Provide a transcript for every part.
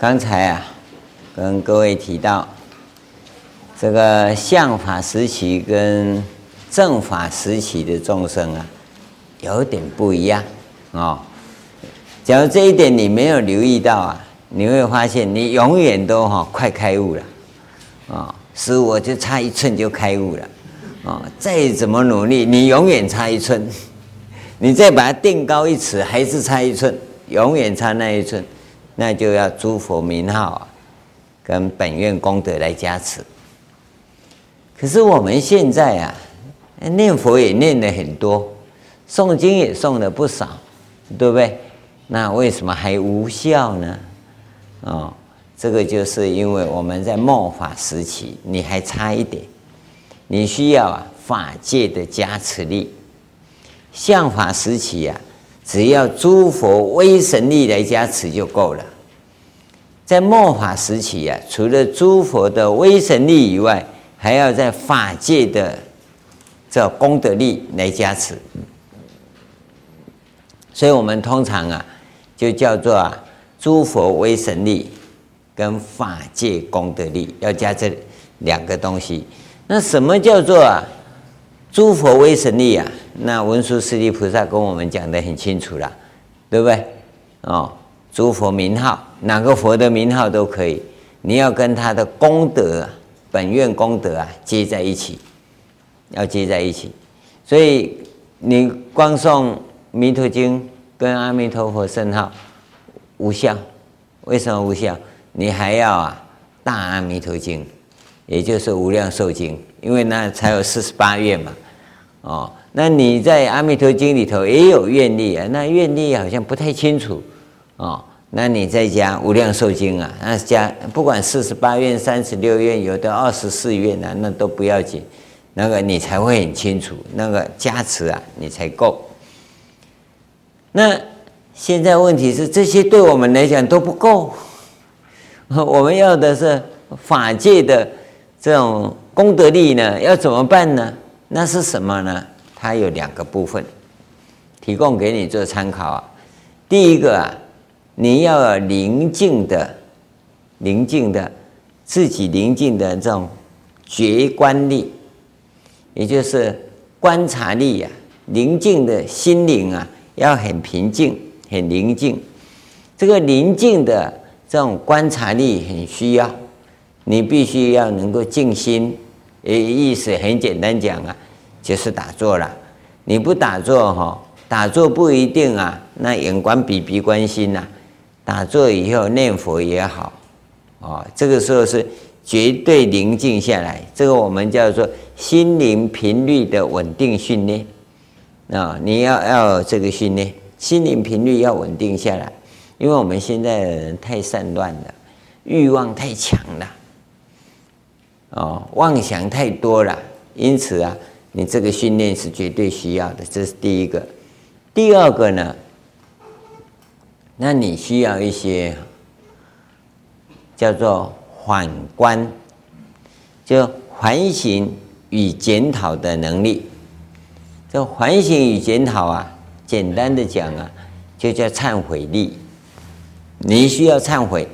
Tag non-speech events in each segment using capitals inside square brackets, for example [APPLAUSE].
刚才啊，跟各位提到这个相法时期跟正法时期的众生啊，有点不一样、哦。假如这一点你没有留意到啊，你会发现你永远都哈、哦、快开悟了啊，哦、师父我就差一寸就开悟了啊、哦，再怎么努力，你永远差一寸。你再把它定高一尺，还是差一寸，永远差那一寸，那就要诸佛名号啊，跟本愿功德来加持。可是我们现在啊，念佛也念了很多，诵经也诵了不少，对不对？那为什么还无效呢？哦，这个就是因为我们在末法时期，你还差一点，你需要啊法界的加持力。相法时期呀、啊，只要诸佛威神力来加持就够了。在末法时期、啊，除了诸佛的威神力以外，还要在法界的这功德力来加持。所以我们通常啊，就叫做啊，诸佛威神力跟法界功德力要加这两个东西。那什么叫做啊？诸佛威神力啊，那文殊师利菩萨跟我们讲得很清楚了，对不对？哦，诸佛名号，哪个佛的名号都可以，你要跟他的功德、本愿功德啊接在一起，要接在一起。所以你光诵弥陀经跟阿弥陀佛圣号无效，为什么无效？你还要啊大阿弥陀经，也就是无量寿经。因为那才有四十八愿嘛，哦，那你在《阿弥陀经》里头也有愿力啊，那愿力好像不太清楚，哦，那你再加《无量寿经》啊，那加不管四十八愿、三十六愿，有的二十四愿啊，那都不要紧，那个你才会很清楚，那个加持啊，你才够。那现在问题是这些对我们来讲都不够，[LAUGHS] 我们要的是法界的这种。功德力呢，要怎么办呢？那是什么呢？它有两个部分，提供给你做参考啊。第一个啊，你要有宁静的、宁静的自己宁静的这种觉观力，也就是观察力啊。宁静的心灵啊，要很平静、很宁静。这个宁静的这种观察力很需要，你必须要能够静心。诶，意思很简单讲啊，就是打坐了。你不打坐哈，打坐不一定啊。那眼观鼻，鼻观心呐。打坐以后念佛也好，哦，这个时候是绝对宁静下来。这个我们叫做心灵频率的稳定训练啊。你要要这个训练，心灵频率要稳定下来，因为我们现在的人太散乱了，欲望太强了。哦，妄想太多了，因此啊，你这个训练是绝对需要的，这是第一个。第二个呢，那你需要一些叫做反观，就反省与检讨的能力。这反省与检讨啊，简单的讲啊，就叫忏悔力。你需要忏悔。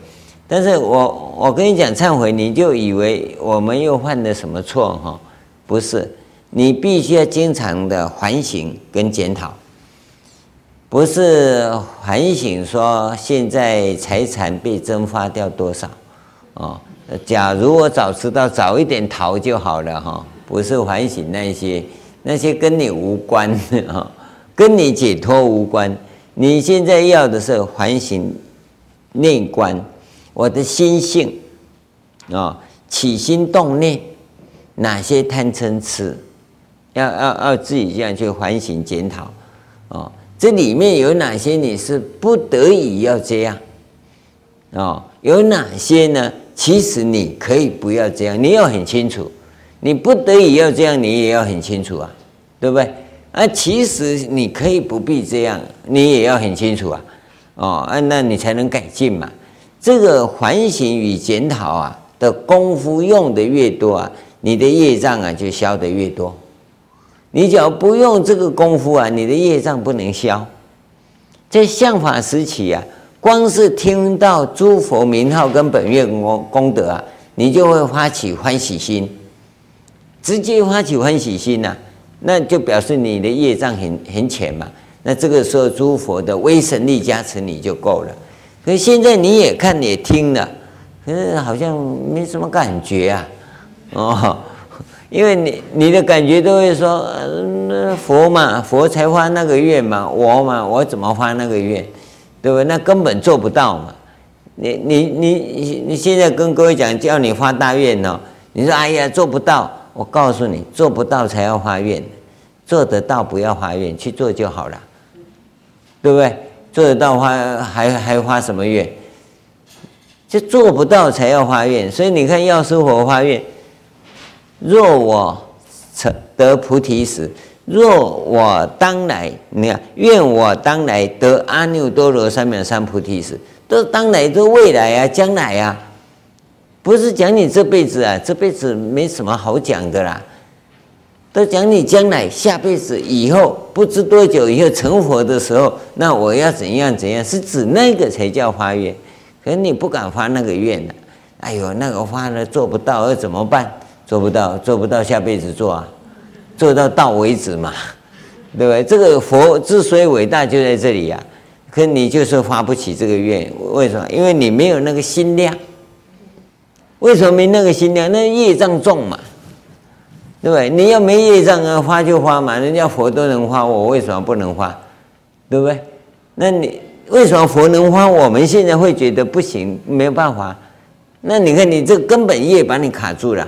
但是我我跟你讲忏悔，你就以为我们又犯了什么错哈？不是，你必须要经常的反省跟检讨，不是反省说现在财产被蒸发掉多少哦。假如我早知道早一点逃就好了哈，不是反省那些，那些跟你无关哈，跟你解脱无关。你现在要的是反省内观。我的心性啊，起心动念，哪些贪嗔痴，要要要自己这样去反省检讨啊。这里面有哪些你是不得已要这样啊？有哪些呢？其实你可以不要这样，你要很清楚。你不得已要这样，你也要很清楚啊，对不对？啊，其实你可以不必这样，你也要很清楚啊。哦，啊，那你才能改进嘛。这个反省与检讨啊的功夫用的越多啊，你的业障啊就消得越多。你只要不用这个功夫啊，你的业障不能消。在相法时期啊，光是听到诸佛名号跟本愿功功德啊，你就会发起欢喜心，直接发起欢喜心呐、那就表示你的业障很很浅嘛。那这个时候诸佛的威神力加持你就够了。可是现在你也看也听了，可是好像没什么感觉啊，哦。因为你你的感觉都会说，那佛嘛，佛才发那个愿嘛，我嘛，我怎么发那个愿，对不对？那根本做不到嘛。你你你你现在跟各位讲，叫你发大愿哦，你说哎呀做不到，我告诉你，做不到才要发愿，做得到不要发愿，去做就好了，对不对？做得到花还还花什么愿？就做不到才要发愿，所以你看药师佛发愿。若我成得菩提时，若我当来，你看，愿我当来得阿耨多罗三藐三菩提时，都当来都未来啊，将来啊，不是讲你这辈子啊，这辈子没什么好讲的啦，都讲你将来下辈子以后不知多久以后成佛的时候，那我要怎样怎样，是指那个才叫发愿，可是你不敢发那个愿呢、啊，哎呦，那个发了做不到，要怎么办？做不到，做不到，下辈子做啊，做到到为止嘛，对不对？这个佛之所以伟大，就在这里呀、可你就是发不起这个愿，为什么？因为你没有那个心量。为什么没那个心量？那业障重嘛，对不对？你要没业障啊，花就花嘛，人家佛都能花，我为什么不能花？对不对？那你为什么佛能花？我们现在会觉得不行，没有办法。那你看，你这根本业把你卡住了。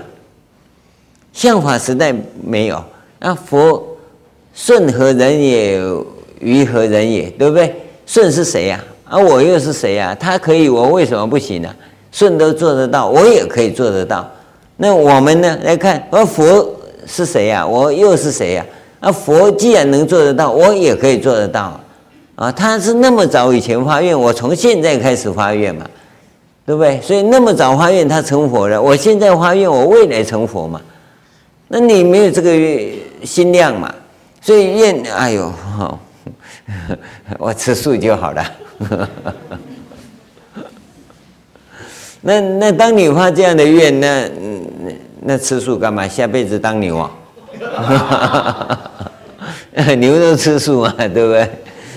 相法时代没有，那佛顺何人也，于何人也，对不对？顺是谁呀？啊，我又是谁呀？他可以，我为什么不行呢？顺都做得到，我也可以做得到。那我们呢？来看，而佛是谁呀？我又是谁呀？啊，佛既然能做得到，我也可以做得到。啊，他是那么早以前发愿，我从现在开始发愿嘛，对不对？所以那么早发愿，他成佛了。我现在发愿，我未来成佛嘛。那你没有这个心量嘛？所以愿，哎呦，[LAUGHS] 我吃素就好了。[LAUGHS] 那那当你发这样的愿，那那吃素干嘛？下辈子当牛啊？[LAUGHS] 牛都吃素嘛，对不对？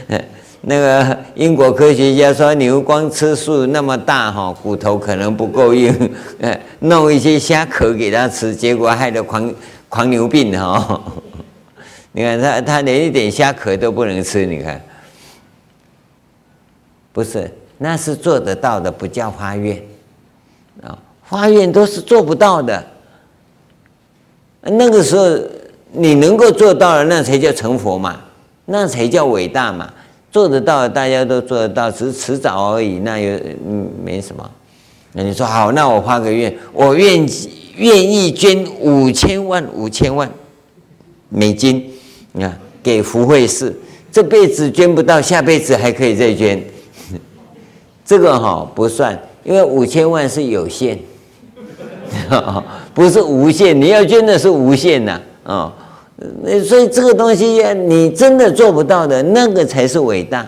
[LAUGHS] 那个英国科学家说，牛光吃素那么大哈，骨头可能不够硬，[LAUGHS] 弄一些虾壳给他吃，结果害得狂狂牛病哈。你看他他连一点虾壳都不能吃，你看，不是，那是做得到的，不叫发愿啊，发愿都是做不到的。那个时候你能够做到了，那才叫成佛嘛，那才叫伟大嘛。做得到，大家都做得到，只是迟早而已。那有嗯没什么。那你说好，那我发个愿，我愿愿意捐五千万五千万美金，你看给福慧寺，这辈子捐不到，下辈子还可以再捐。[LAUGHS] 这个哈不算，因为五千万是有限，[LAUGHS] 不是无限。你要捐的是无限呐，啊。那所以这个东西，你真的做不到的那个才是伟大，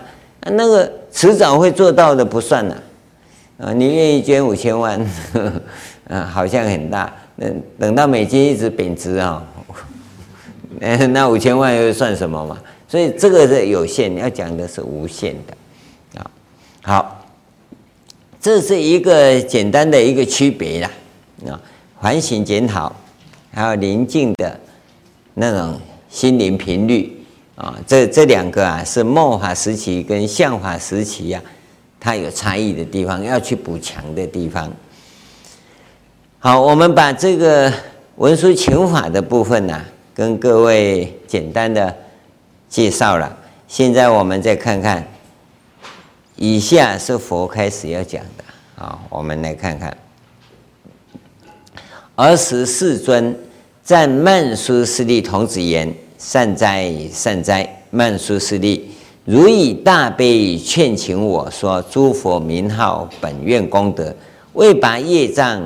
那个迟早会做到的不算了。啊，你愿意捐五千万，[LAUGHS] 啊，好像很大。那等到美金一直贬值啊，[LAUGHS] 那五千万又算什么嘛？所以这个是有限，要讲的是无限的。啊，好，这是一个简单的一个区别啦。啊，反省检讨，还有宁静的。那种心灵频率啊，这这两个啊是末法时期跟相法时期呀、啊，它有差异的地方，要去补强的地方。好，我们把这个文殊求法的部分呢、跟各位简单的介绍了。现在我们再看看，以下是佛开始要讲的啊，我们来看看，尔时世尊。赞曼殊室利童子言：“善哉，善哉！曼殊室利，如以大悲劝请我说诸佛名号本愿功德，为拔业障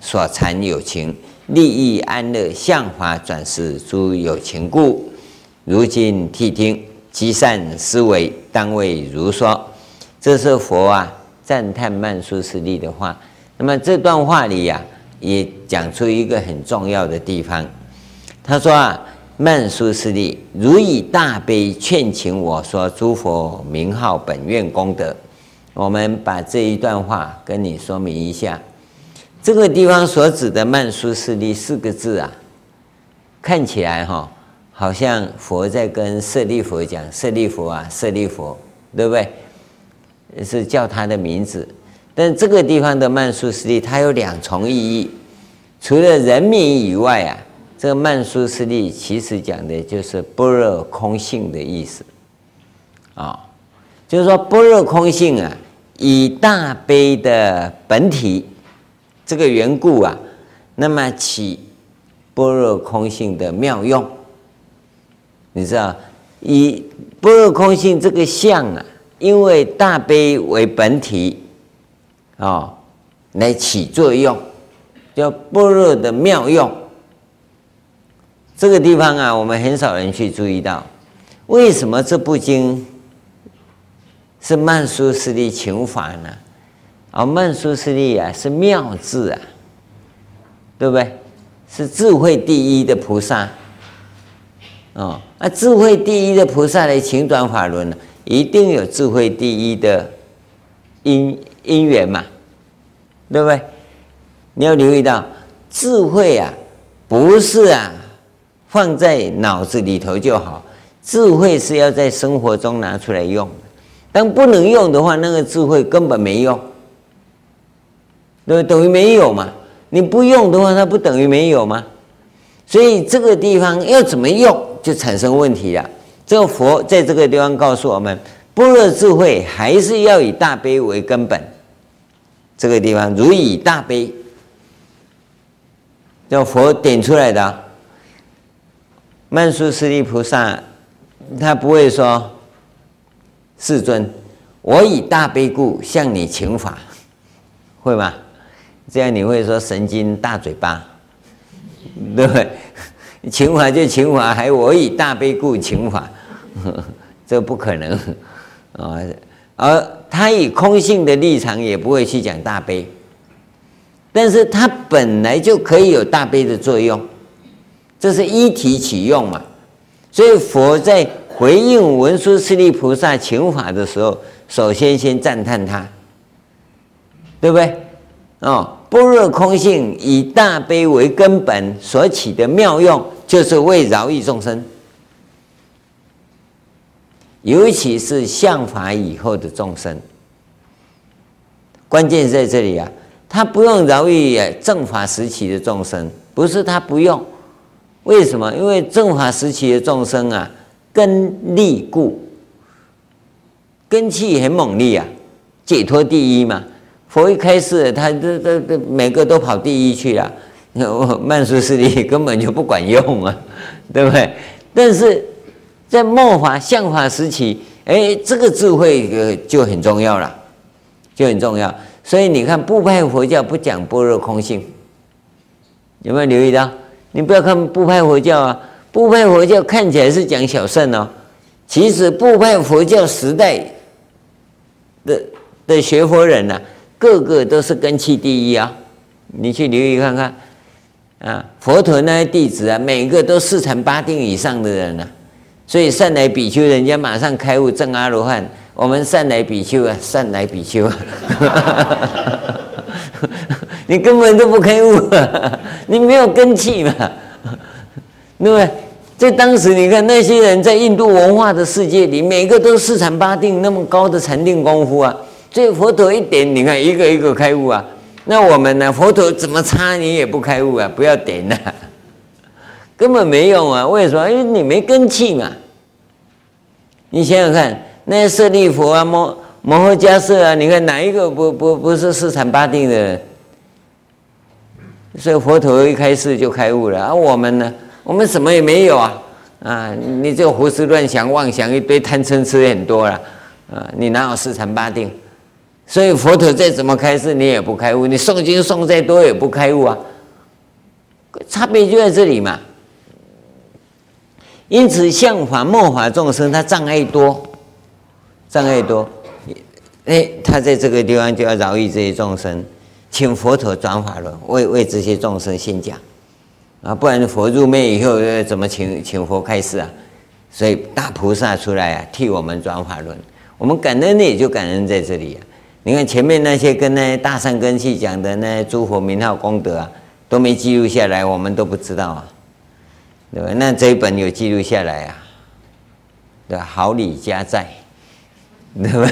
所缠有情，利益安乐向法转世诸有情故。如今谛听，积善思维，当为如说。这是佛啊赞叹曼殊室利的话。那么这段话里呀、也讲出一个很重要的地方。他说啊，曼殊室利，如以大悲劝请我说诸佛名号本愿功德。我们把这一段话跟你说明一下。这个地方所指的曼殊室利四个字啊，看起来哈、哦，好像佛在跟舍利佛讲：“舍利佛啊，舍利佛，对不对？”是叫他的名字。但这个地方的曼殊师利，它有两重意义。除了人名以外啊，这个曼殊师利其实讲的就是般若空性的意思啊、就是说般若空性啊，以大悲的本体。这个缘故啊，那么起般若空性的妙用，你知道，以般若空性这个相啊，因为大悲为本体，啊、哦，来起作用，叫般若的妙用。这个地方啊，我们很少人去注意到，为什么这部经是曼殊师利请法呢？啊，曼殊师利啊，是妙智啊，对不对？是智慧第一的菩萨。哦，那智慧第一的菩萨来请转法轮呢，一定有智慧第一的因因缘嘛，对不对？你要留意到，智慧啊，不是啊，放在脑子里头就好，智慧是要在生活中拿出来用。当不能用的话，那个智慧根本没用。对，等于没有嘛？你不用的话，它不等于没有吗？所以这个地方要怎么用，就产生问题了。这个佛在这个地方告诉我们，般若智慧还是要以大悲为根本。这个地方如以大悲，叫佛点出来的。曼殊室利菩萨，他不会说：“世尊，我以大悲故向你请法。”会吗？这样你会说神经大嘴巴，对不对？请法就请法，还我以大悲故请法，这不可能啊！而他以空性的立场也不会去讲大悲，但是他本来就可以有大悲的作用，这是一体起用嘛。所以佛在回应文殊师利菩萨请法的时候，首先先赞叹他，对不对？哦。般若空性以大悲为根本所起的妙用，就是为饶益众生，尤其是向法以后的众生。关键在这里啊，他不用饶益正法时期的众生，不是他不用，为什么？因为正法时期的众生啊，根利故，根气很猛烈啊，解脱第一嘛。佛一开示，他这这这每个都跑第一去了，[LAUGHS] 曼殊师利根本就不管用啊，对不对？但是在末法相法时期，哎，这个智慧呃就很重要了，就很重要。所以你看，部派佛教不讲般若空性，有没有留意到？你不要看部派佛教啊，部派佛教看起来是讲小乘哦，其实部派佛教时代的的学佛人呐、啊。个个都是根器第一啊！你去留意看看啊，佛陀那些弟子啊，每个都四禅八定以上的人呢、啊。所以善来比丘，人家马上开悟证阿罗汉。我们善来比丘啊，善来比丘啊，[LAUGHS] 你根本都不开悟啊，你没有根器嘛，对不对？在当时，你看那些人在印度文化的世界里，每个都四禅八定那么高的禅定功夫啊。所以佛陀一点，你看一个一个开悟啊。那我们呢？佛陀怎么插你也不开悟啊？不要点呐、啊，根本没用啊！为什么？因为你没根器嘛。你想想看，那些舍利弗啊、摩摩诃迦叶啊，你看哪一个不不不是四禅八定的人？所以佛陀一开示就开悟了啊。我们呢？我们什么也没有啊！啊，你就胡思乱想、妄想一堆，贪嗔痴很多了啊！你哪有四禅八定？所以佛陀再怎么开示，你也不开悟；你诵经诵再多，也不开悟啊。差别就在这里嘛。因此，相法末法众生，他障碍多，障碍多。哎，他在这个地方就要饶益这些众生，请佛陀转法轮，为为这些众生先讲啊，不然佛入灭以后怎么请请佛开示啊？所以大菩萨出来啊，替我们转法轮，我们感恩的也就感恩在这里啊。你看前面那些跟那些大善根器讲的那些诸佛名号功德啊，都没记录下来，我们都不知道啊，对吧？那这一本有记录下来啊，对吧？好礼加在，对吧？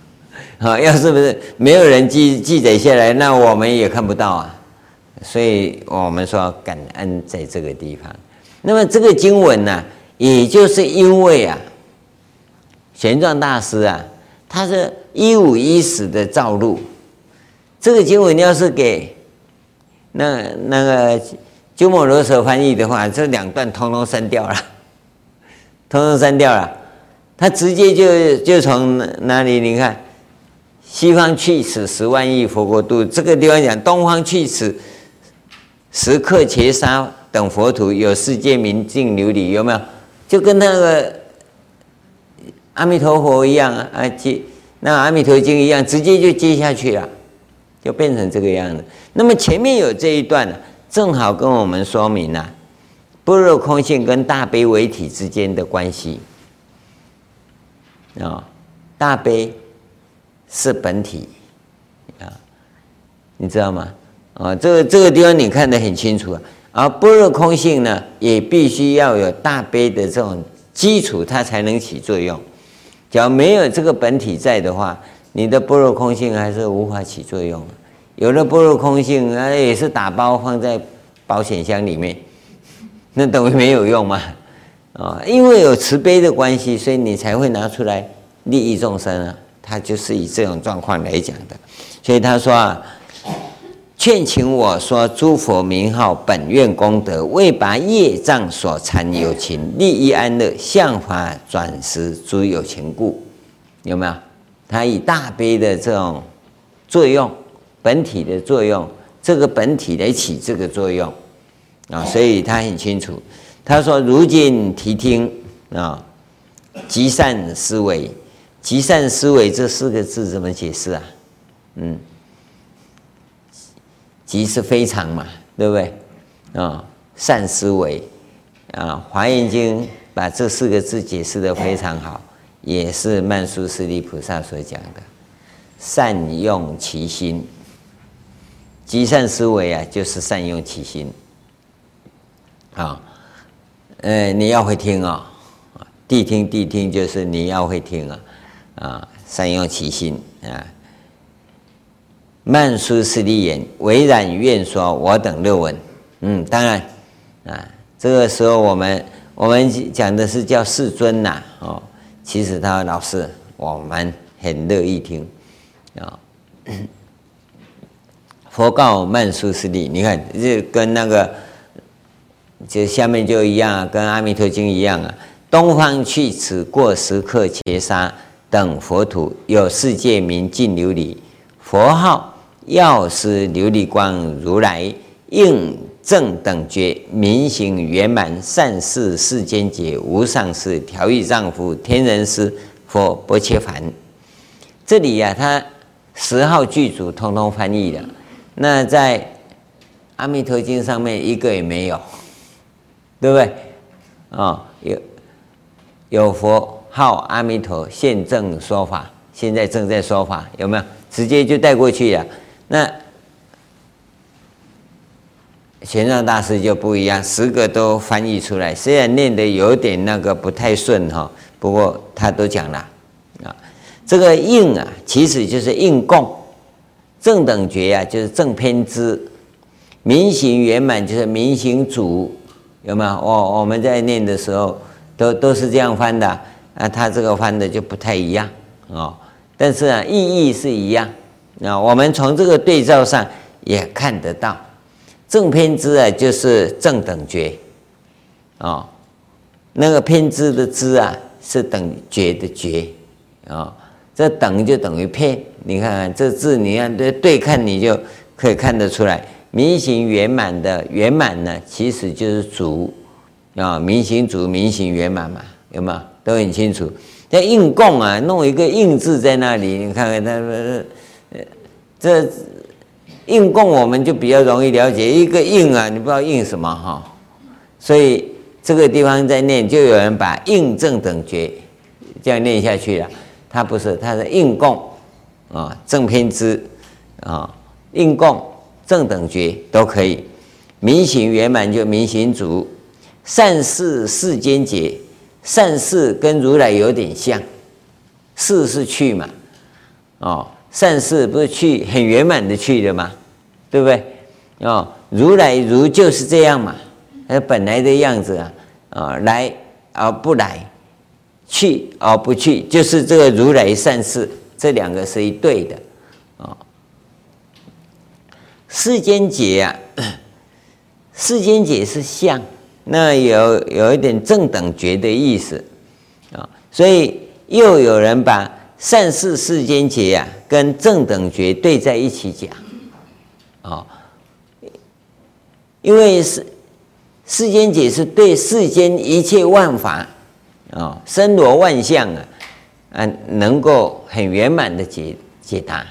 [LAUGHS] 好，要是不是没有人记记载下来，那我们也看不到啊。所以我们说感恩在这个地方。那么这个经文呢、也就是因为啊，玄奘大师啊。他是一五一十的照录，这个经文要是给那那个鸠摩罗什翻译的话，这两段通通删掉了，[LAUGHS] 通通删掉了。他直接就就从哪里？你看，西方去此十万亿佛国度，这个地方讲东方去此十憍伽沙等佛土，有世界名净琉璃，有没有？就跟那个。阿弥陀佛一样啊，接那阿弥陀经一样，直接就接下去了，就变成这个样子。那么前面有这一段呢，正好跟我们说明了般若空性跟大悲为体之间的关系啊。大悲是本体啊，你知道吗？啊，这个这个地方你看得很清楚啊。而般若空性呢，也必须要有大悲的这种基础，它才能起作用。假如没有这个本体在的话，你的般若空性还是无法起作用的。有了般若空性，啊，也是打包放在保险箱里面，[LAUGHS] 那等于没有用嘛？啊，[LAUGHS] 因为有慈悲的关系，所以你才会拿出来利益众生啊。他就是以这种状况来讲的。所以他说啊，劝请我说诸佛名号本愿功德，为拔业障所缠有情，利益安乐，像法转时诸有情故，有没有？他以大悲的这种作用，本体的作用，这个本体来起这个作用啊，所以他很清楚。他说：“如今谛听啊，极善思维，极善思维这四个字怎么解释啊？嗯。”极是非常嘛，对不对？啊，善思维啊，《华严经》把这四个字解释的非常好，也是曼殊师利菩萨所讲的。善用其心，积善思维啊，就是善用其心。啊，呃，你要会听啊，谛听谛听就是你要会听啊，啊，善用其心啊。曼殊室利言：“唯然愿说我等乐闻。”嗯，当然啊，这个时候我们我们讲的是叫世尊呐，哦，其实他老师我们很乐意听啊。佛告曼殊室利：“你看，这跟那个就下面就一样，跟阿弥陀经一样啊。东方去此过十刻，劫沙等佛土，有世界名净琉璃，佛号。”药师琉璃光如来应正等觉明行圆满善事世间解无上士调御丈夫天人师佛薄伽梵。这里呀、啊，他十号具足通通翻译了。那在阿弥陀经上面一个也没有，对不对？啊、有有佛号阿弥陀现正说法，现在正在说法，有没有？直接就带过去了。那玄奘大师就不一样，十个都翻译出来，虽然念的有点那个不太顺哈，不过他都讲了啊。这个应啊，其实就是应供，正等觉啊，就是正偏知，明行圆满就是明行足，有没有？我我们在念的时候都都是这样翻的啊，他这个翻的就不太一样啊，但是啊，意义是一样。那我们从这个对照上也看得到，正偏知啊，就是正等觉，啊，那个偏知的知啊，是等觉的觉，啊，这等就等于遍，你看看这字，你看对对看，你就可以看得出来，明行圆满的圆满呢，其实就是足，啊，明行足，明行圆满嘛，有没有？都很清楚。叫应供啊，弄一个应字在那里，你看看他呃，这应供我们就比较容易了解，一个应啊，你不知道应什么哈，所以这个地方在念，就有人把应正等觉这样念下去了，他不是，他是应供啊，正偏知啊，应供正等觉都可以，明行圆满就明行足，善事世间劫。善事跟如来有点像，事是去嘛，哦，善事不是去很圆满的去的嘛？对不对？哦，如来如就是这样嘛，它本来的样子啊，啊、来而不来，去而不去，就是这个如来善事，这两个是一对的啊、世间解啊，世间解是相。那有有一点正等觉的意思啊，所以又有人把善事世间解啊跟正等觉对在一起讲啊，因为世世间解是对世间一切万法啊森罗万象啊啊能够很圆满的解解答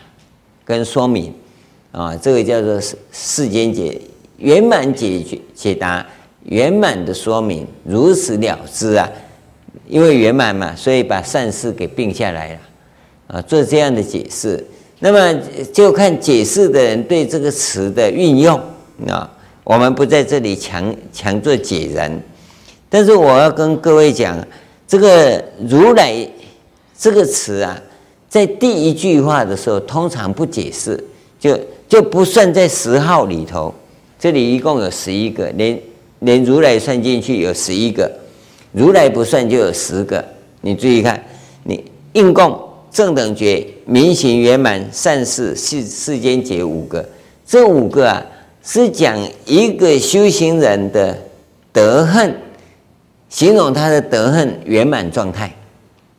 跟说明啊，这个叫做世世间解圆满解决解答。圆满的说明，如此了之啊！因为圆满嘛，所以把善事给并下来了啊，做这样的解释。那么就看解释的人对这个词的运用啊。我们不在这里强强做解人，但是我要跟各位讲，这个如来这个词啊，在第一句话的时候通常不解释，就就不算在十号里头。这里一共有十一个连。连如来算进去有十一个，如来不算就有十个。你注意看，你应供正等觉明行圆满善事世世间劫五个，这五个啊是讲一个修行人的德行，形容他的德行圆满状态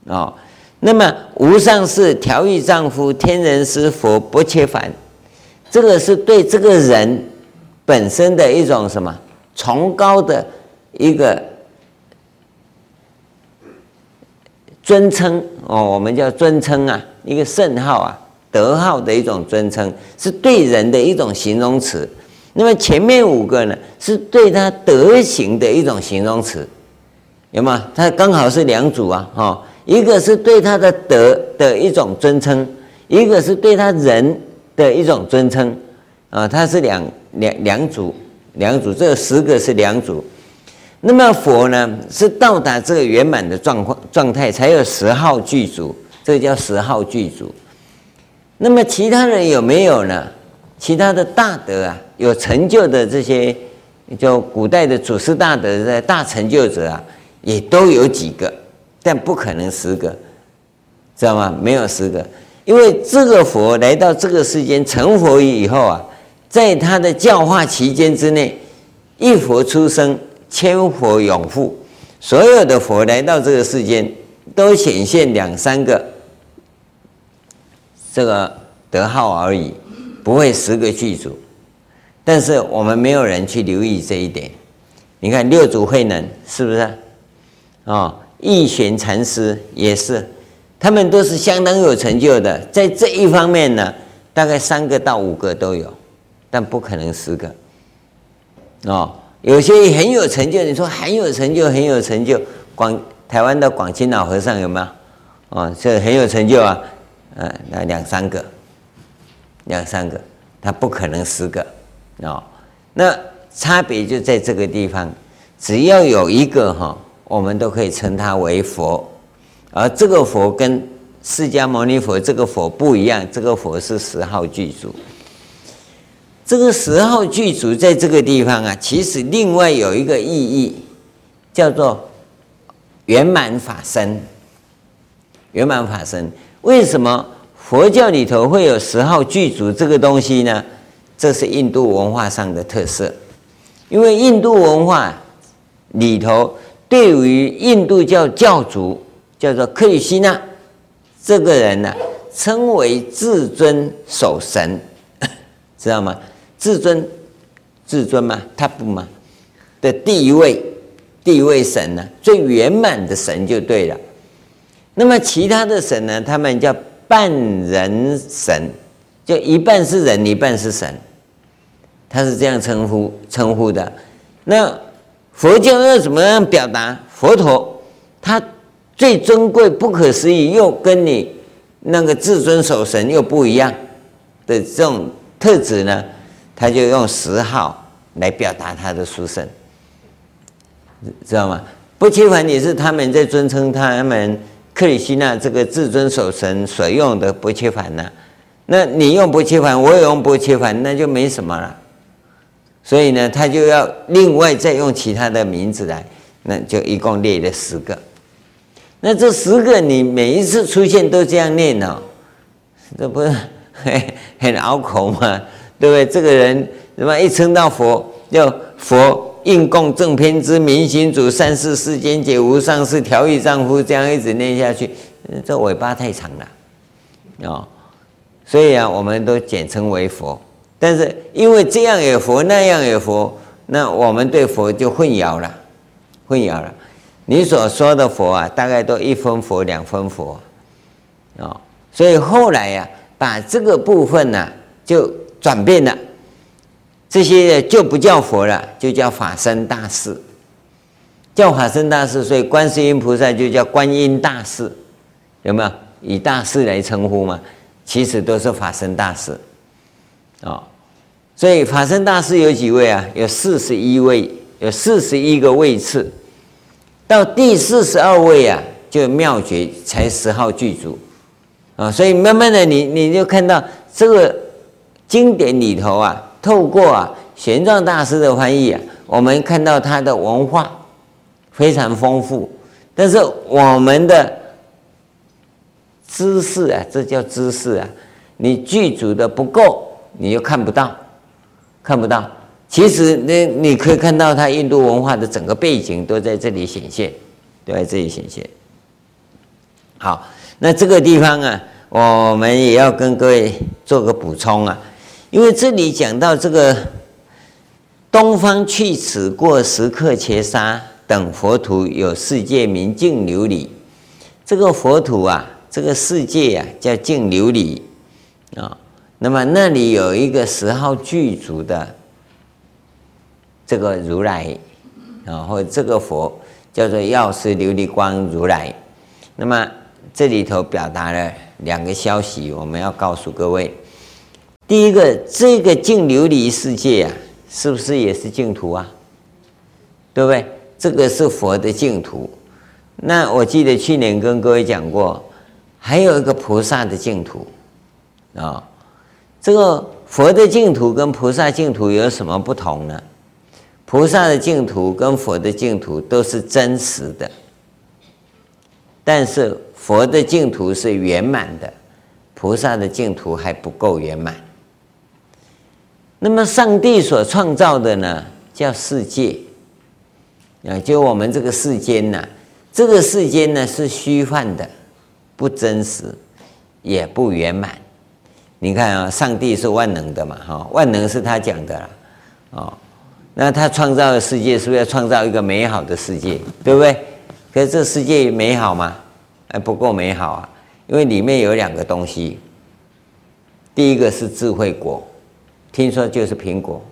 哦。那么无上士调御丈夫天人师佛不切烦，这个是对这个人本身的一种什么？崇高的一个尊称哦，我们叫尊称啊，一个圣号啊，德号的一种尊称，是对人的一种形容词。那么前面五个呢，是对他德行的一种形容词，有吗？它刚好是两组啊，哈，一个是对他的德的一种尊称，一个是对他人的一种尊称啊，它是两两两组。两组，这十个是两组，那么佛呢是到达这个圆满的状况状态，才有十号具足，这个叫十号具足。那么其他人有没有呢？其他的大德啊，有成就的这些，就古代的祖师大德的大成就者啊，也都有几个，但不可能十个，知道吗？没有十个，因为这个佛来到这个世间成佛以后啊。在他的教化期间之内，一佛出生，千佛永护。所有的佛来到这个世间，都显现两三个这个德号而已，不会十个具足。但是我们没有人去留意这一点。你看六祖慧能是不是？啊、哦，义玄禅师也是，他们都是相当有成就的，在这一方面呢，大概三个到五个都有。但不可能十个哦，有些很有成就，你说很有成就，很有成就。广台湾的广钦老和尚有吗？哦，这很有成就啊，嗯，那两三个，两三个，他不可能十个哦。那差别就在这个地方，只要有一个哈，我们都可以称他为佛，而这个佛跟释迦牟尼佛这个佛不一样，这个佛是十号具足。这个十号具足在这个地方啊，其实另外有一个意义，叫做圆满法身。圆满法身，为什么佛教里头会有十号具足这个东西呢？这是印度文化上的特色，因为印度文化里头对于印度教教主叫做克里希那这个人呢、啊，称为至尊守神，[LAUGHS] 知道吗？至尊，至尊嘛，他不嘛的第一位，第一位神呢、最圆满的神就对了。那么其他的神呢，他们叫半人神，就一半是人，一半是神，他是这样称呼称呼的。那佛教要怎么样表达？佛陀他最尊贵、不可思议，又跟你那个至尊守神又不一样的这种特质呢，他就用十号来表达他的殊胜，知道吗？不切凡也是他们在尊称他们克里希那这个至尊守神所用的不切梵呢。那你用不切凡，我也用不切凡，那就没什么了。所以呢，他就要另外再用其他的名字来，那就一共列了十个。那这十个你每一次出现都这样念哦，这不是很 [LAUGHS] 很拗口吗？对不对？这个人什么一称到佛，就佛应供正偏知明行主善事世间解无上士调御丈夫，这样一直念下去，这尾巴太长了哦。所以啊，我们都简称为佛。但是因为这样有佛，那样有佛，那我们对佛就混淆了，混淆了。你所说的佛啊，大概都一分佛两分佛，哦，所以后来呀、把这个部分呢、就转变了，这些就不叫佛了，就叫法身大士，叫法身大士，所以观世音菩萨就叫观音大士，有没有？以大士来称呼嘛？其实都是法身大士，啊、所以法身大师有几位啊？有四十一位，有四十一个位次。到第四十二位啊，就妙觉才十号具足啊，所以慢慢的你你就看到这个经典里头啊，透过啊玄奘大师的翻译啊，我们看到他的文化非常丰富，但是我们的知识啊，这叫知识啊，你具足的不够，你又看不到，看不到。其实，那你可以看到，它印度文化的整个背景都在这里显现，都在这里显现。好，那这个地方啊，我们也要跟各位做个补充啊，因为这里讲到这个东方去此过时刻伽沙等佛土有世界名净琉璃，这个佛土啊，这个世界啊叫净琉璃啊，那么那里有一个十号具足的。这个如来，然后这个佛叫做药师琉璃光如来。那么这里头表达了两个消息，我们要告诉各位。第一个，这个净琉璃世界啊，是不是也是净土啊？对不对？这个是佛的净土。那我记得去年跟各位讲过，还有一个菩萨的净土啊。这个佛的净土跟菩萨净土有什么不同呢？菩萨的净土跟佛的净土都是真实的，但是佛的净土是圆满的，菩萨的净土还不够圆满。那么上帝所创造的呢，叫世界，啊，就我们这个世间呐，这个世间呢是虚幻的，不真实，也不圆满。你看啊，上帝是万能的嘛，哈，万能是他讲的啦，哦。那他创造的世界是不是要创造一个美好的世界，对不对？可是这世界美好吗？还不够美好啊，因为里面有两个东西。第一个是智慧果，听说就是苹果，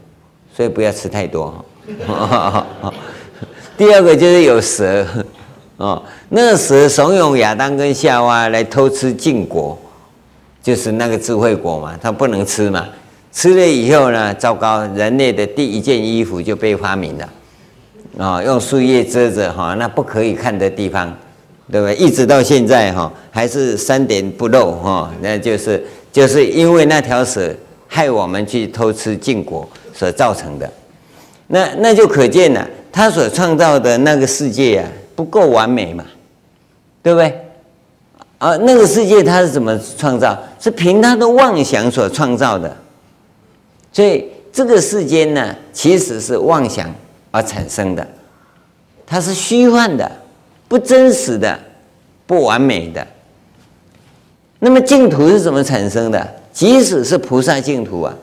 所以不要吃太多。[LAUGHS] 第二个就是有蛇，哦，那蛇怂恿亚当跟夏娃来偷吃禁果，就是那个智慧果嘛，它不能吃嘛。吃了以后呢，糟糕，人类的第一件衣服就被发明了，啊、用树叶遮着哈，那不可以看的地方，对不对？一直到现在哈，还是三点不漏哈，那就是就是因为那条蛇害我们去偷吃禁果所造成的，那那就可见了，他所创造的那个世界啊，不够完美嘛，对不对？啊，那个世界它是怎么创造？是凭他的妄想所创造的。所以这个世间呢，其实是妄想而产生的，它是虚幻的、不真实的、不完美的。那么净土是怎么产生的？即使是菩萨净土啊，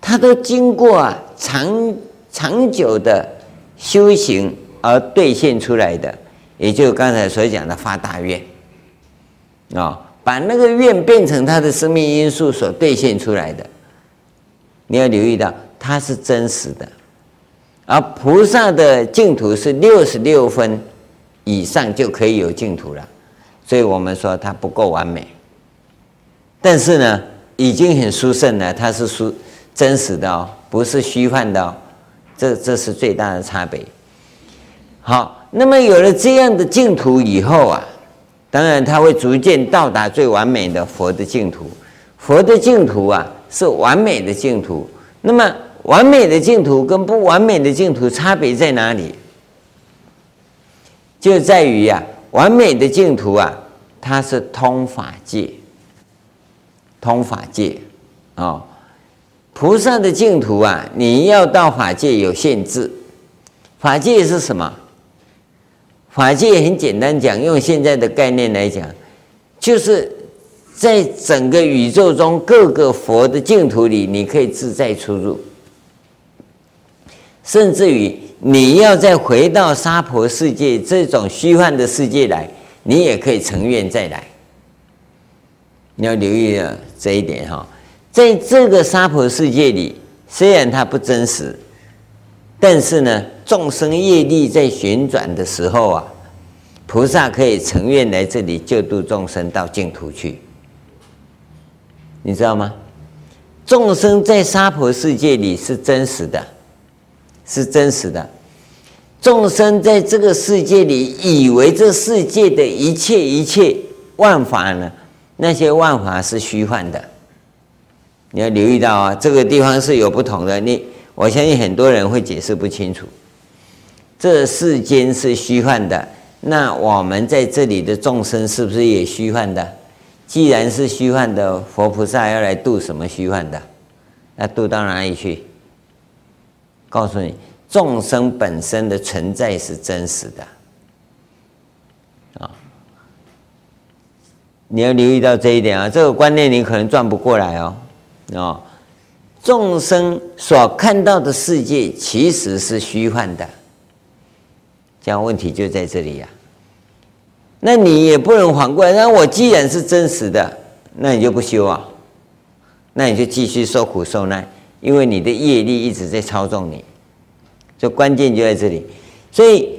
它都经过啊长长久的修行而兑现出来的，也就刚才所讲的发大愿啊，把那个愿变成他的生命因素所兑现出来的。你要留意到，它是真实的。而菩萨的净土是六十六分以上就可以有净土了，所以我们说它不够完美。但是呢，已经很殊胜了，它是殊真实的哦，不是虚幻的哦。这这是最大的差别。好，那么有了这样的净土以后啊，当然它会逐渐到达最完美的佛的净土。佛的净土啊，是完美的净土。那么完美的净土跟不完美的净土差别在哪里？就在于呀、完美的净土啊，它是通法界，通法界啊、哦。菩萨的净土啊，你要到法界有限制。法界是什么？法界也很简单讲，用现在的概念来讲，就是在整个宇宙中各个佛的净土里，你可以自在出入。甚至于你要再回到娑婆世界这种虚幻的世界来，你也可以成愿再来。你要留意了这一点哈，在这个娑婆世界里，虽然它不真实，但是呢，众生业力在旋转的时候啊，菩萨可以成愿来这里救度众生到净土去。你知道吗？众生在娑婆世界里是真实的。是真实的，众生在这个世界里，以为这世界的一切一切万法呢，那些万法是虚幻的。你要留意到啊，这个地方是有不同的。你我相信很多人会解释不清楚，这世间是虚幻的，那我们在这里的众生是不是也虚幻的？既然是虚幻的，佛菩萨要来度什么虚幻的？那度到哪里去？告诉你，众生本身的存在是真实的，啊，你要留意到这一点啊，这个观念你可能转不过来哦，啊，众生所看到的世界其实是虚幻的，这样问题就在这里呀。那你也不能反过来，那我既然是真实的，那你就不修啊，那你就继续受苦受难。因为你的业力一直在操纵你，这关键就在这里。所以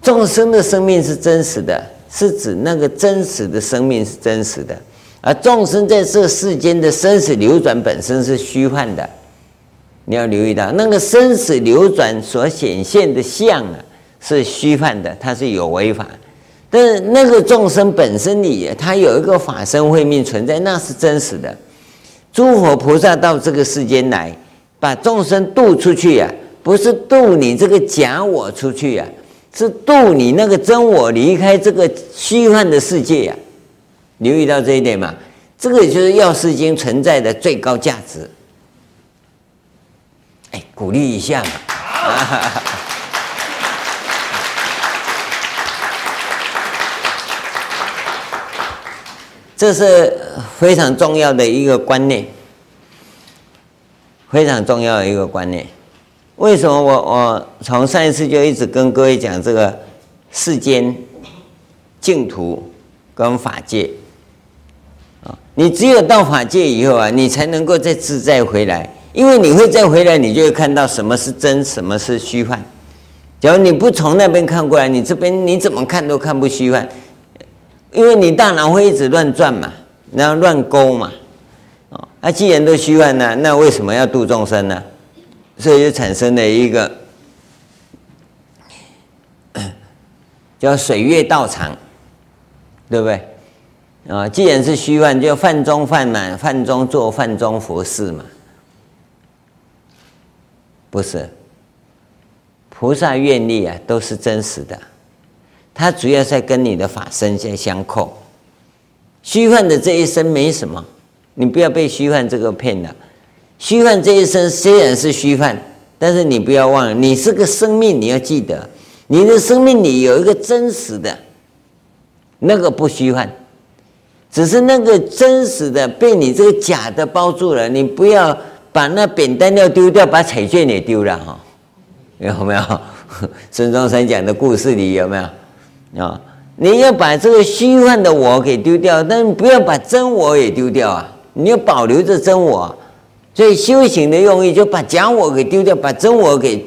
众生的生命是真实的，是指那个真实的生命是真实的，而众生在这世间的生死流转本身是虚幻的。你要留意到，那个生死流转所显现的相啊，是虚幻的，它是有为法。但是那个众生本身里，它有一个法身慧命存在，那是真实的。诸佛菩萨到这个世间来，把众生渡出去呀、啊，不是渡你这个假我出去呀、啊，是渡你那个真我离开这个虚幻的世界呀、留意到这一点嘛？这个就是药师经存在的最高价值。哎，鼓励一下嘛！[LAUGHS] 这是非常重要的一个观念，非常重要的一个观念。为什么我我从上一次就一直跟各位讲这个世间净土跟法界？你只有到法界以后啊，你才能够再自在回来，因为你会再回来，你就会看到什么是真，什么是虚幻。假如你不从那边看过来，你这边你怎么看都看不虚幻。因为你大脑会一直乱转嘛，然后乱勾嘛，哦，那既然都虚幻呢，那为什么要度众生呢？所以就产生了一个叫水月道场，对不对？啊，既然是虚幻，就饭中饭满，饭中做饭中佛事嘛，不是？菩萨愿力啊，都是真实的。它主要在跟你的法身在相扣，虚幻的这一生没什么，你不要被虚幻这个骗了。虚幻这一生虽然是虚幻，但是你不要忘了，你是个生命，你要记得，你的生命里有一个真实的，那个不虚幻，只是那个真实的被你这个假的包住了。你不要把那扁担要丢掉，把彩券也丢了哈，有没有？[LAUGHS] 孙中山讲的故事里有没有？啊，你要把这个虚幻的我给丢掉，但不要把真我也丢掉啊！你要保留着真我，所以修行的用意就把假我给丢掉，把真我给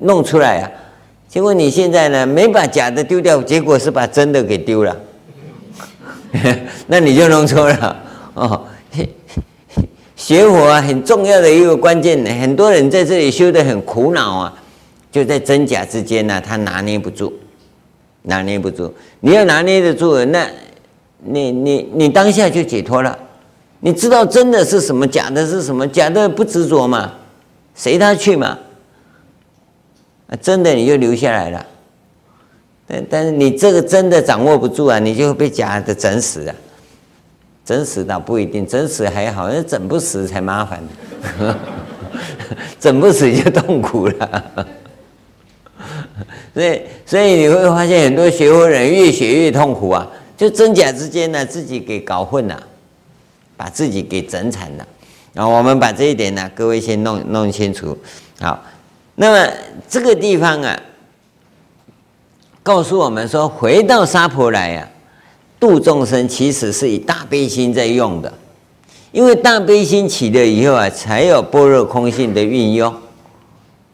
弄出来啊！结果你现在呢，没把假的丢掉，结果是把真的给丢了，[LAUGHS] 那你就弄错了 [LAUGHS] 哦。[LAUGHS] 学佛啊，很重要的一个关键，很多人在这里修得很苦恼啊，就在真假之间呢，他拿捏不住，拿捏不住。你要拿捏得住，那你你你当下就解脱了。你知道真的是什么，假的是什么，假的不执着嘛，随他去嘛。真的你就留下来了，但但是你这个真的掌握不住啊，你就会被假的整死啊。整死倒不一定，整死还好，那整不死才麻烦。[LAUGHS] 整不死就痛苦了。[LAUGHS] 所以，所以你会发现很多学佛人越学越痛苦啊，就真假之间呢，自己给搞混了，把自己给整惨了。然后我们把这一点呢，各位先弄弄清楚。好，那么这个地方啊，告诉我们说，回到娑婆来呀、啊。度众生其实是以大悲心在用的，因为大悲心起了以后啊，才有般若空性的运用，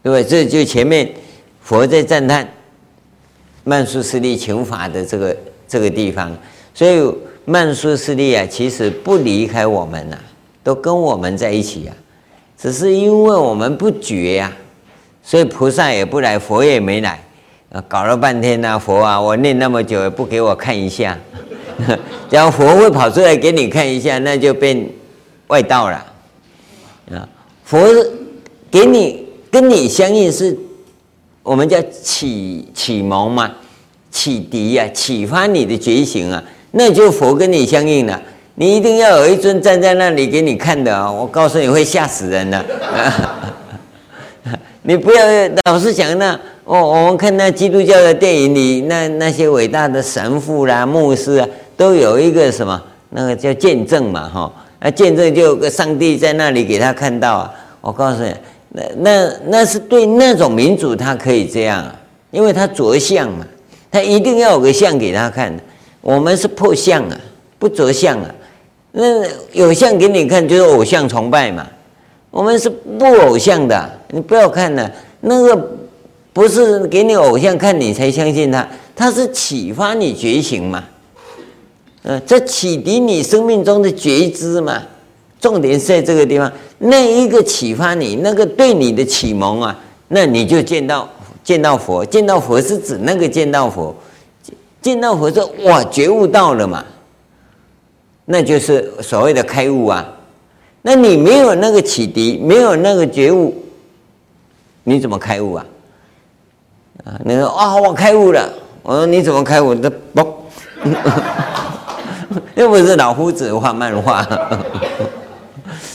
对不对？这就前面佛在赞叹曼殊室利请法的这个这个地方，所以曼殊室利啊，其实不离开我们呐、都跟我们在一起呀、啊，只是因为我们不觉呀、所以菩萨也不来，佛也没来，啊，搞了半天呢、佛啊，我念那么久也不给我看一下。[LAUGHS] 然后佛会跑出来给你看一下，那就变外道了啊！佛给你跟你相应是，我们叫启启蒙嘛，启迪呀，启发你的觉醒啊，那就佛跟你相应了。你一定要有一尊站在那里给你看的啊！我告诉你会吓死人的。[LAUGHS] 你不要老是想那哦，我们看那基督教的电影里那那些伟大的神父啦、牧师啊。都有一个什么，那个叫见证嘛，哈，那见证就有个上帝在那里给他看到啊。我告诉你，那那那是对那种民主他可以这样，因为他着相嘛，他一定要有个相给他看。我们是破相啊，不着相啊。那有相给你看就是偶像崇拜嘛。我们是不偶像的，你不要看了，那个不是给你偶像看你才相信他，他是启发你觉醒嘛。嗯，这启迪你生命中的觉知嘛，重点是在这个地方。那一个启发你，那个对你的启蒙啊，那你就见到见到佛。见到佛是指那个见到佛，见到佛说哇，觉悟到了嘛，那就是所谓的开悟啊。那你没有那个启迪，没有那个觉悟，你怎么开悟啊？啊，你说啊，我开悟了。我说你怎么开悟？这嘣。[LAUGHS] 又不是老夫子画漫画，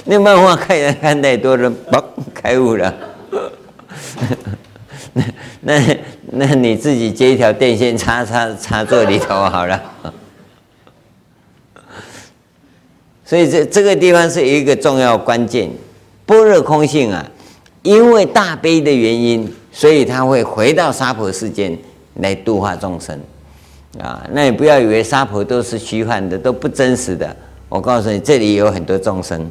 那漫画看看太多了，嘣，开悟了。[LAUGHS] 那那那你自己接一条电线插插插座里头好了。所以这这个地方是一个重要关键，般若空性啊，因为大悲的原因，所以他会回到娑婆世间来度化众生。啊，那你不要以为娑婆都是虚幻的，都不真实的。我告诉你，这里有很多众生，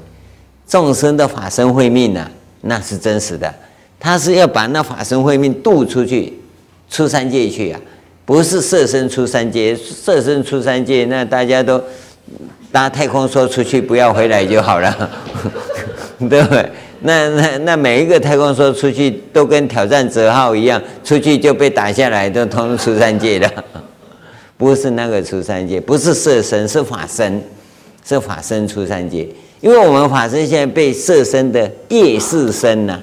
众生的法身慧命啊，那是真实的。他是要把那法身慧命度出去，出三界去啊，不是色身出三界。色身出三界，那大家都搭太空梭出去，不要回来就好了，[LAUGHS] 对不对？那那那每一个太空梭出去，都跟挑战者号一样，出去就被打下来，都通出三界的。[LAUGHS] 不是那个出三界，不是色身，是法身，是法身出三界。因为我们法身现在被色身的业识身呐，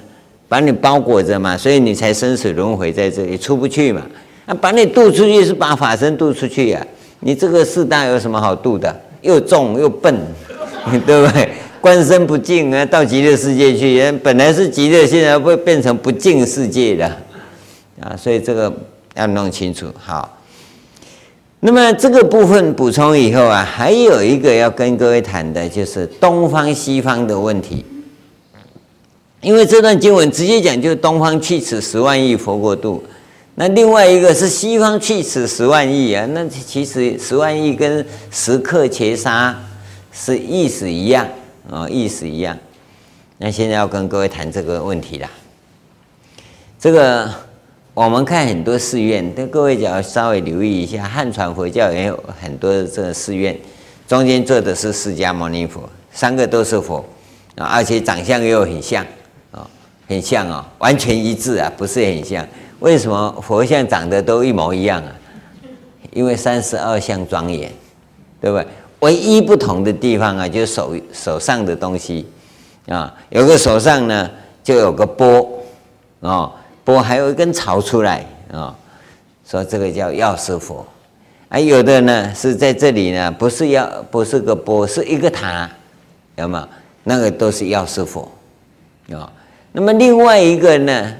把你包裹着嘛，所以你才生死轮回在这里出不去嘛。啊，把你渡出去是把法身渡出去呀、你这个四大有什么好渡的？又重又笨，[LAUGHS] 对不对？观身不净啊，到极乐世界去，人本来是极乐，现在会变成不净世界的啊。所以这个要弄清楚，好。那么这个部分补充以后啊，还有一个要跟各位谈的，就是东方西方的问题。因为这段经文直接讲，就是东方去此十万亿佛国度。那另外一个是西方去此十万亿啊，那其实十万亿跟十克伽沙是意思一样啊，意思一样。那现在要跟各位谈这个问题啦。这个我们看很多寺院，跟各位只要稍微留意一下，汉传佛教也有很多这个寺院，中间坐的是释迦牟尼佛，三个都是佛啊，而且长相又很像啊，很像啊，完全一致啊，不是很像。为什么佛像长得都一模一样啊？因为三十二相庄严，对不对？唯一不同的地方啊，就是手手上的东西啊，有个手上呢，就有个钵啊，钵还有一根草出来啊，说这个叫药师佛。啊，有的呢是在这里呢，不是药，不是个钵，是一个塔，有没有？那个都是药师佛啊。那么另外一个呢？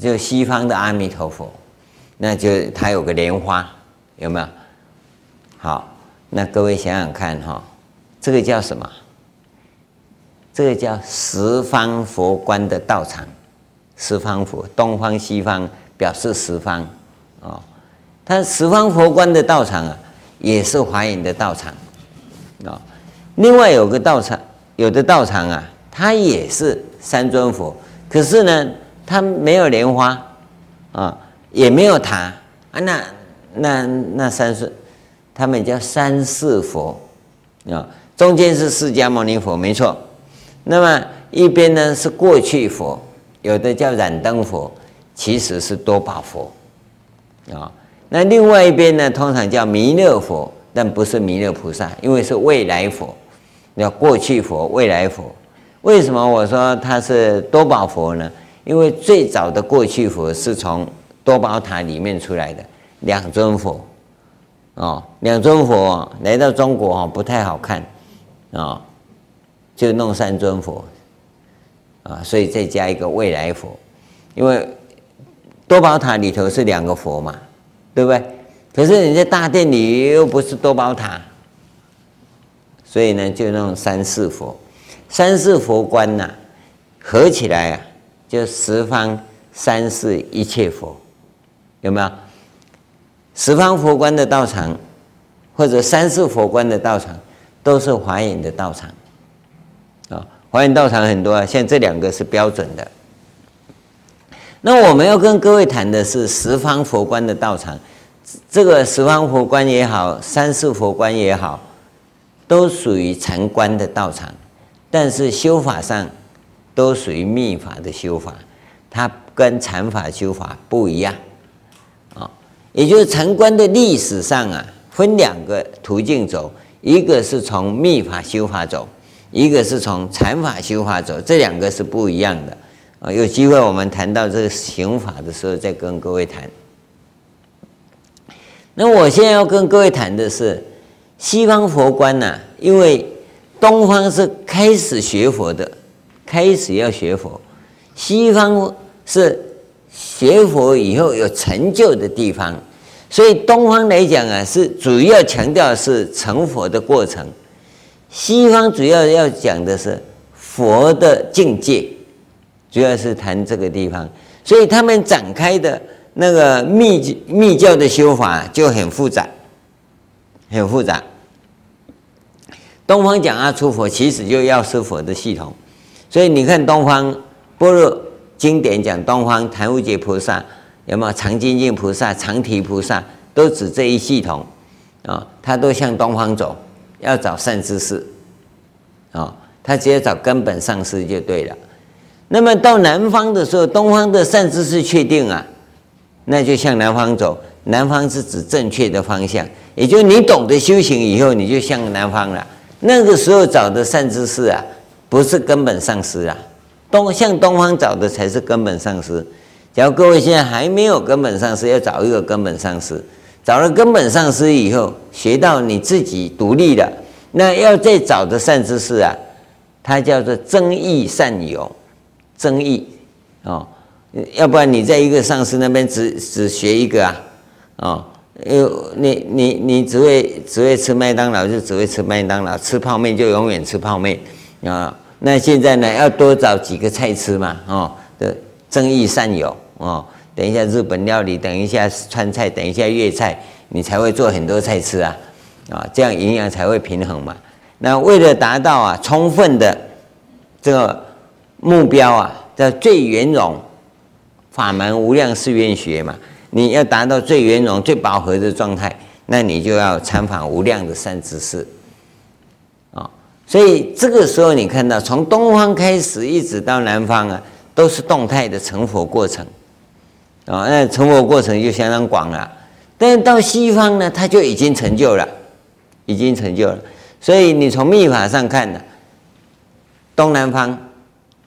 就西方的阿弥陀佛，那就他有个莲花，有没有？好，那各位想想看哈，这个叫什么？这个叫十方佛观的道场，十方佛，东方西方表示十方哦。它十方佛观的道场啊，也是华严的道场啊。另外有个道场，有的道场啊，它也是三尊佛，可是呢。它没有莲花啊，也没有塔啊，那那那三尊，他们叫三世佛啊，中间是释迦牟尼佛，没错。那么一边呢是过去佛，有的叫燃灯佛，其实是多宝佛啊。那另外一边呢，通常叫弥勒佛，但不是弥勒菩萨，因为是未来佛，叫过去佛、未来佛。为什么我说它是多宝佛呢？因为最早的过去佛是从多宝塔里面出来的两尊佛，哦，两尊佛来到中国哦不太好看，啊，就弄三尊佛，啊，所以再加一个未来佛，因为多宝塔里头是两个佛嘛，对不对？可是你在大殿里又不是多宝塔，所以呢就弄三世佛，三世佛观呐、合起来啊。就十方三世一切佛，有没有？十方佛观的道场，或者三世佛观的道场，都是华严的道场啊。华严道场很多啊，像这两个是标准的。那我们要跟各位谈的是十方佛观的道场，这个十方佛观也好，三世佛观也好，都属于禅观的道场，但是修法上。都属于密法的修法，它跟禅法修法不一样。也就是禅观的历史上啊，分两个途径走，一个是从密法修法走，一个是从禅法修法走，这两个是不一样的啊。有机会我们谈到这个行法的时候，再跟各位谈。那我现在要跟各位谈的是西方佛观呐、因为东方是开始学佛的。开始要学佛，西方是学佛以后有成就的地方，所以东方来讲啊，是主要强调是成佛的过程，西方主要要讲的是佛的境界，主要是谈这个地方，所以他们展开的那个密密教的修法就很复杂，很复杂。东方讲阿閦佛，其实就药师佛的系统。所以你看，东方般若经典讲东方檀无劫菩萨，有没有常精进菩萨、常提菩萨，都指这一系统啊？他都向东方走，要找善知识啊，他只要找根本上师就对了。那么到南方的时候，东方的善知识确定啊，那就向南方走。南方是指正确的方向，也就是你懂得修行以后，你就向南方了。那个时候找的善知识啊。不是根本上师啊，东向东方找的才是根本上师。假如各位现在还没有根本上师，要找一个根本上师。找了根本上师以后，学到你自己独立的，那要再找的善知识啊，它叫做增益善友，增益哦。要不然你在一个上师那边只只学一个啊，哦，因为你你你只会只会吃麦当劳，就只会吃麦当劳，吃泡面就永远吃泡面啊。那现在呢，要多找几个菜吃嘛，哦，的增益善友哦，等一下日本料理，等一下川菜，等一下粤菜，你才会做很多菜吃啊，啊，这样营养才会平衡嘛。那为了达到啊充分的这个目标啊，叫最圆融法门无量誓愿学嘛，你要达到最圆融、最饱和的状态，那你就要参访无量的善知识。所以这个时候，你看到从东方开始一直到南方啊，都是动态的成佛过程啊。那成佛过程就相当广了。但是到西方呢，它就已经成就了，已经成就了。所以你从密法上看呢，东南方，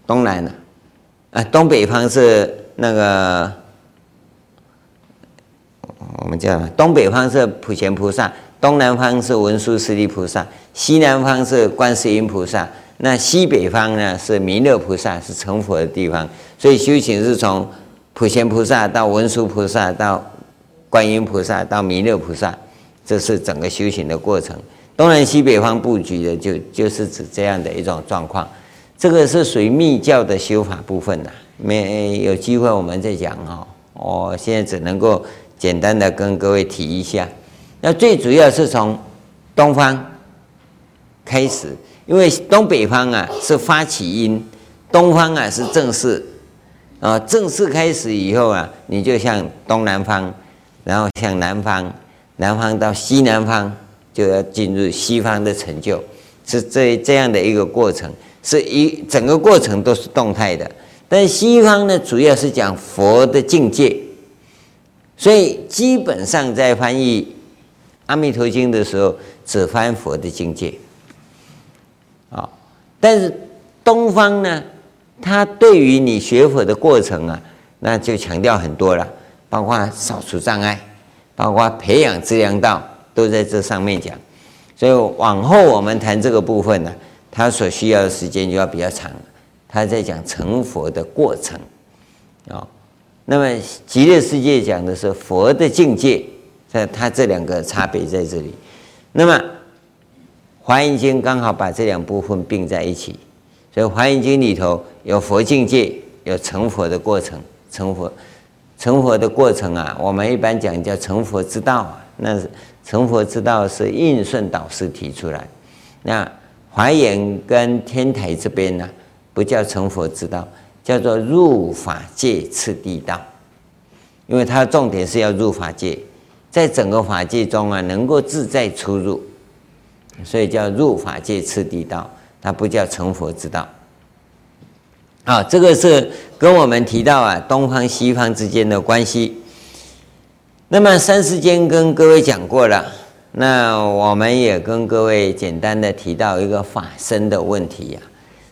东南呢，啊，东北方是那个我们叫东北方是普贤菩萨。东南方是文殊师利菩萨，西南方是观世音菩萨，那西北方呢是弥勒菩萨，是成佛的地方。所以修行是从普贤菩萨到文殊菩萨到观音菩萨到弥勒菩萨，这是整个修行的过程。东南西北方布局的就就是指这样的一种状况。这个是属于密教的修法部分的，没有机会我们再讲哈。我现在只能够简单的跟各位提一下。那最主要是从东方开始，因为东北方啊是发起因，东方啊是正式啊，正式开始以后啊，你就向东南方，然后向南方，南方到西南方，就要进入西方的成就，是这这样的一个过程，是一整个过程都是动态的。但西方呢，主要是讲佛的境界，所以基本上在翻译。阿弥陀经的时候，只翻佛的境界，啊，但是东方呢，它对于你学佛的过程啊，那就强调很多了，包括扫除障碍，包括培养资粮道，都在这上面讲。所以往后我们谈这个部分呢，它所需要的时间就要比较长。他在讲成佛的过程，啊，那么极乐世界讲的是佛的境界。它它这两个差别在这里，那么《华严经》刚好把这两部分并在一起，所以《华严经》里头有佛境界，有成佛的过程，成佛成佛的过程啊，我们一般讲叫成佛之道啊，那成佛之道是印顺导师提出来，那华严跟天台这边呢，不叫成佛之道，叫做入法界次第道，因为它重点是要入法界。在整个法界中啊，能够自在出入，所以叫入法界次第道，它不叫成佛之道。啊，这个是跟我们提到啊东方西方之间的关系。那么三世间跟各位讲过了，那我们也跟各位简单的提到一个法身的问题呀。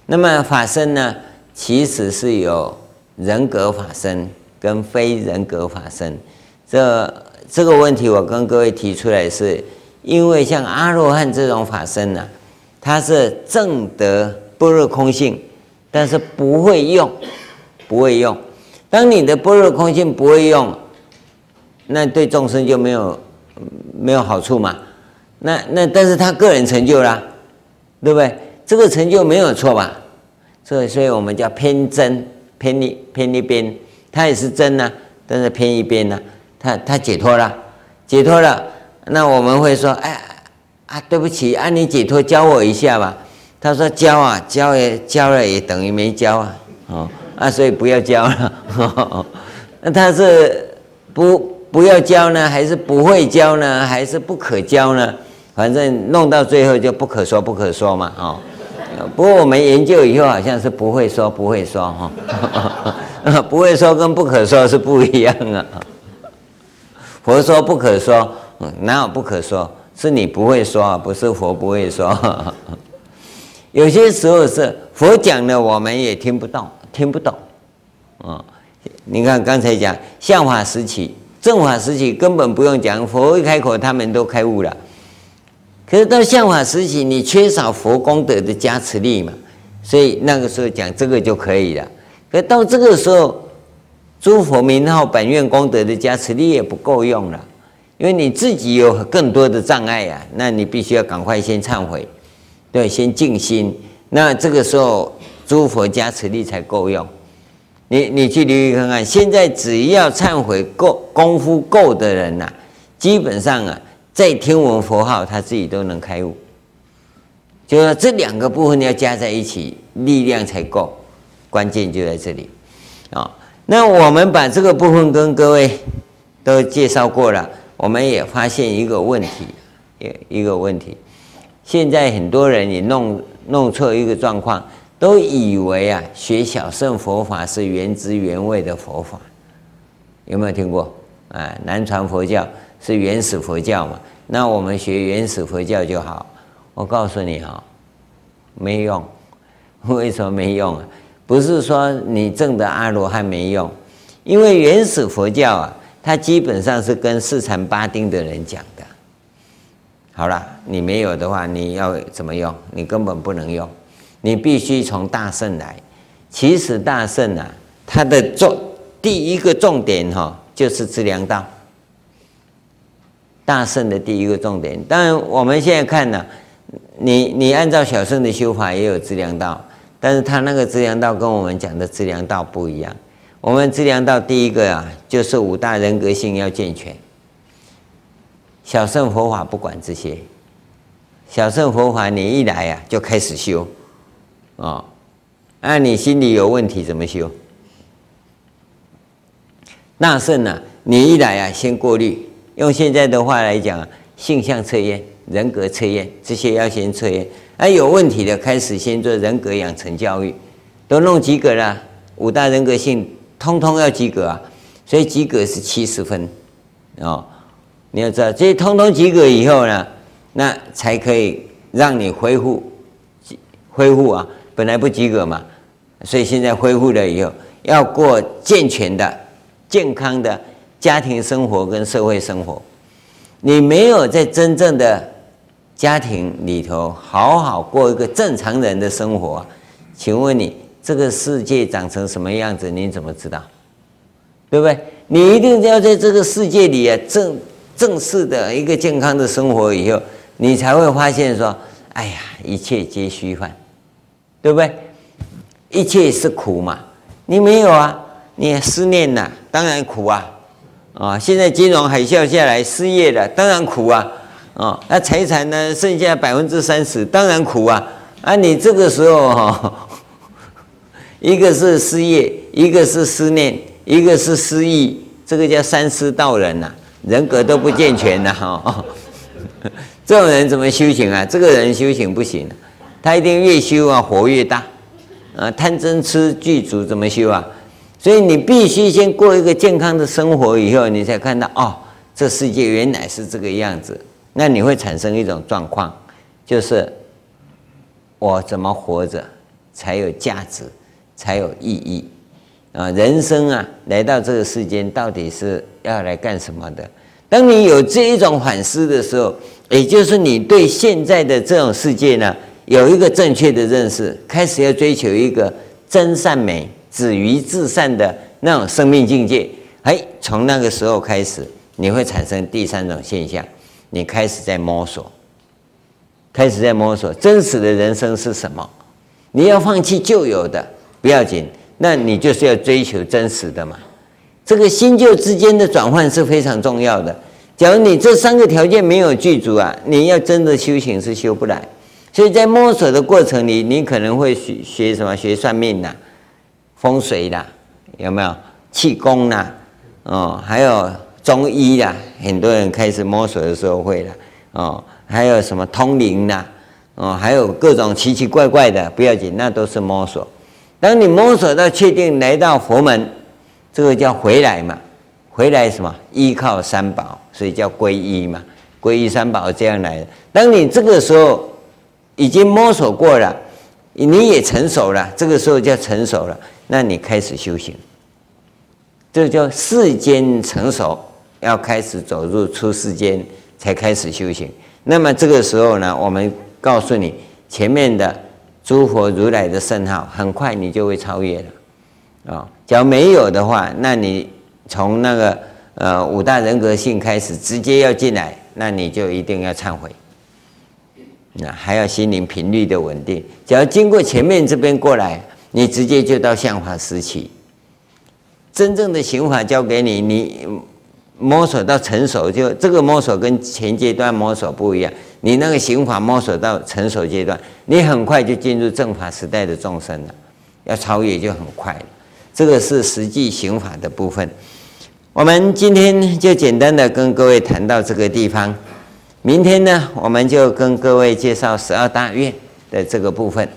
那么法身呢，其实是有人格法身跟非人格法身，这。这个问题我跟各位提出来是，因为像阿罗汉这种法身呢、啊，它是证得般若空性，但是不会用，不会用。当你的般若空性不会用，那对众生就没有没有好处嘛。那那但是他个人成就啦，对不对？这个成就没有错吧？所以所以我们叫偏真，偏一偏一边，他也是真呐、啊，但是偏一边呐、啊。他他解脱了，解脱了，那我们会说，哎啊，对不起，啊，你解脱教我一下吧。他说教啊，教也教了也等于没教啊，哦啊，所以不要教了。[LAUGHS] 那他是不不要教呢，还是不会教呢，还是不可教呢？反正弄到最后就不可说不可说嘛，哦。不过我们研究以后好像是不会说不会说哈，[LAUGHS] 不会说跟不可说是不一样啊。佛说不可说，哪有不可说？是你不会说，不是佛不会说。[LAUGHS] 有些时候是佛讲的，我们也听不到，听不懂。啊，你看刚才讲相法时期、正法时期根本不用讲，佛一开口，他们都开悟了。可是到相法时期，你缺少佛功德的加持力嘛，所以那个时候讲这个就可以了。可到这个时候，诸佛名号本愿功德的加持力也不够用了，因为你自己有更多的障碍呀、啊，那你必须要赶快先忏悔，对，先静心，那这个时候诸佛加持力才够用。你你去留意看看，现在只要忏悔够功夫够的人呐、基本上啊，在听闻佛号，他自己都能开悟。就说这两个部分要加在一起，力量才够。关键就在这里啊。那我们把这个部分跟各位都介绍过了，我们也发现一个问题，一一个问题。现在很多人也弄弄错一个状况。都以为啊，学小乘佛法是原汁原味的佛法，有没有听过？啊，南传佛教是原始佛教嘛？那我们学原始佛教就好。我告诉你哈，没用。为什么没用啊？不是说你证的阿罗汉没用，因为原始佛教啊，它基本上是跟四禅八定的人讲的。好了，你没有的话，你要怎么用？你根本不能用。你必须从大圣来，其实大圣啊，它的重第一个重点哈，就是资粮道。大圣的第一个重点，当然我们现在看呢，你你按照小圣的修法也有资粮道，但是他那个资粮道跟我们讲的资粮道不一样。我们资粮道第一个啊，就是五大人格性要健全。小乘佛法不管这些，小乘佛法你一来啊，就开始修。啊，那你心里有问题怎么修？大圣呢？你一来啊，先过滤。用现在的话来讲啊，性相测验、人格测验这些要先测验。那有问题的，开始先做人格养成教育，都弄及格了，五大人格性通通要及格啊。所以及格是七十分哦。你要知道，这些通通及格以后呢，那才可以让你恢复恢复啊。本来不及格嘛，所以现在恢复了以后，要过健全的、健康的家庭生活跟社会生活。你没有在真正的家庭里头好好过一个正常人的生活，请问你这个世界长成什么样子？你怎么知道？对不对？你一定要在这个世界里啊，正正式的一个健康的生活以后，你才会发现说，哎呀，一切皆虚幻。对不对？一切是苦嘛，你没有啊？你也思念呐，当然苦啊！啊，现在金融海啸下来，失业了，当然苦啊！啊，那财产呢？剩下百分之三十，当然苦啊！啊，你这个时候哈，[LAUGHS] 一个是失业，一个是思念，一个是失忆，这个叫三失道人呐，人格都不健全呐！哈，[LAUGHS] 这种人怎么修行啊？这个人修行不行。他一定越修啊，火越大，啊，贪嗔痴具足怎么修啊？所以你必须先过一个健康的生活，以后你才看到哦，这世界原来是这个样子。那你会产生一种状况，就是我怎么活着才有价值，才有意义啊？人生啊，来到这个世间到底是要来干什么的？当你有这一种反思的时候，也就是你对现在的这种世界呢，有一个正确的认识，开始要追求一个真善美、止于至善的那种生命境界。哎，从那个时候开始，你会产生第三种现象，你开始在摸索，开始在摸索真实的人生是什么。你要放弃旧有的不要紧，那你就是要追求真实的嘛。这个新旧之间的转换是非常重要的。假如你这三个条件没有具足啊，你要真的修行是修不来。所以在摸索的过程里，你可能会学学什么？学算命呐，风水啦，有没有？气功呐，哦，还有中医啦，很多人开始摸索的时候会了，哦，还有什么通灵呐，哦，还有各种奇奇怪怪的，不要紧，那都是摸索。当你摸索到确定来到佛门，这个叫回来嘛，回来什么？依靠三宝，所以叫皈依嘛，皈依三宝这样来的。当你这个时候。已经摸索过了，你也成熟了，这个时候叫成熟了。那你开始修行，这叫世间成熟，要开始走入出世间才开始修行。那么这个时候呢，我们告诉你，前面的诸佛如来的圣号，很快你就会超越了。啊、哦，假如没有的话，那你从那个呃五大人格性开始，直接要进来，那你就一定要忏悔。那还要心灵频率的稳定。只要经过前面这边过来，你直接就到相法时期。真正的行法教给你，你摸索到成熟，就这个摸索跟前阶段摸索不一样。你那个行法摸索到成熟阶段，你很快就进入正法时代的众生了，要超越就很快了。这个是实际行法的部分。我们今天就简单的跟各位谈到这个地方。明天呢，我们就跟各位介绍十二大愿的这个部分。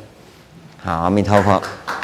好，阿弥陀佛。[LAUGHS]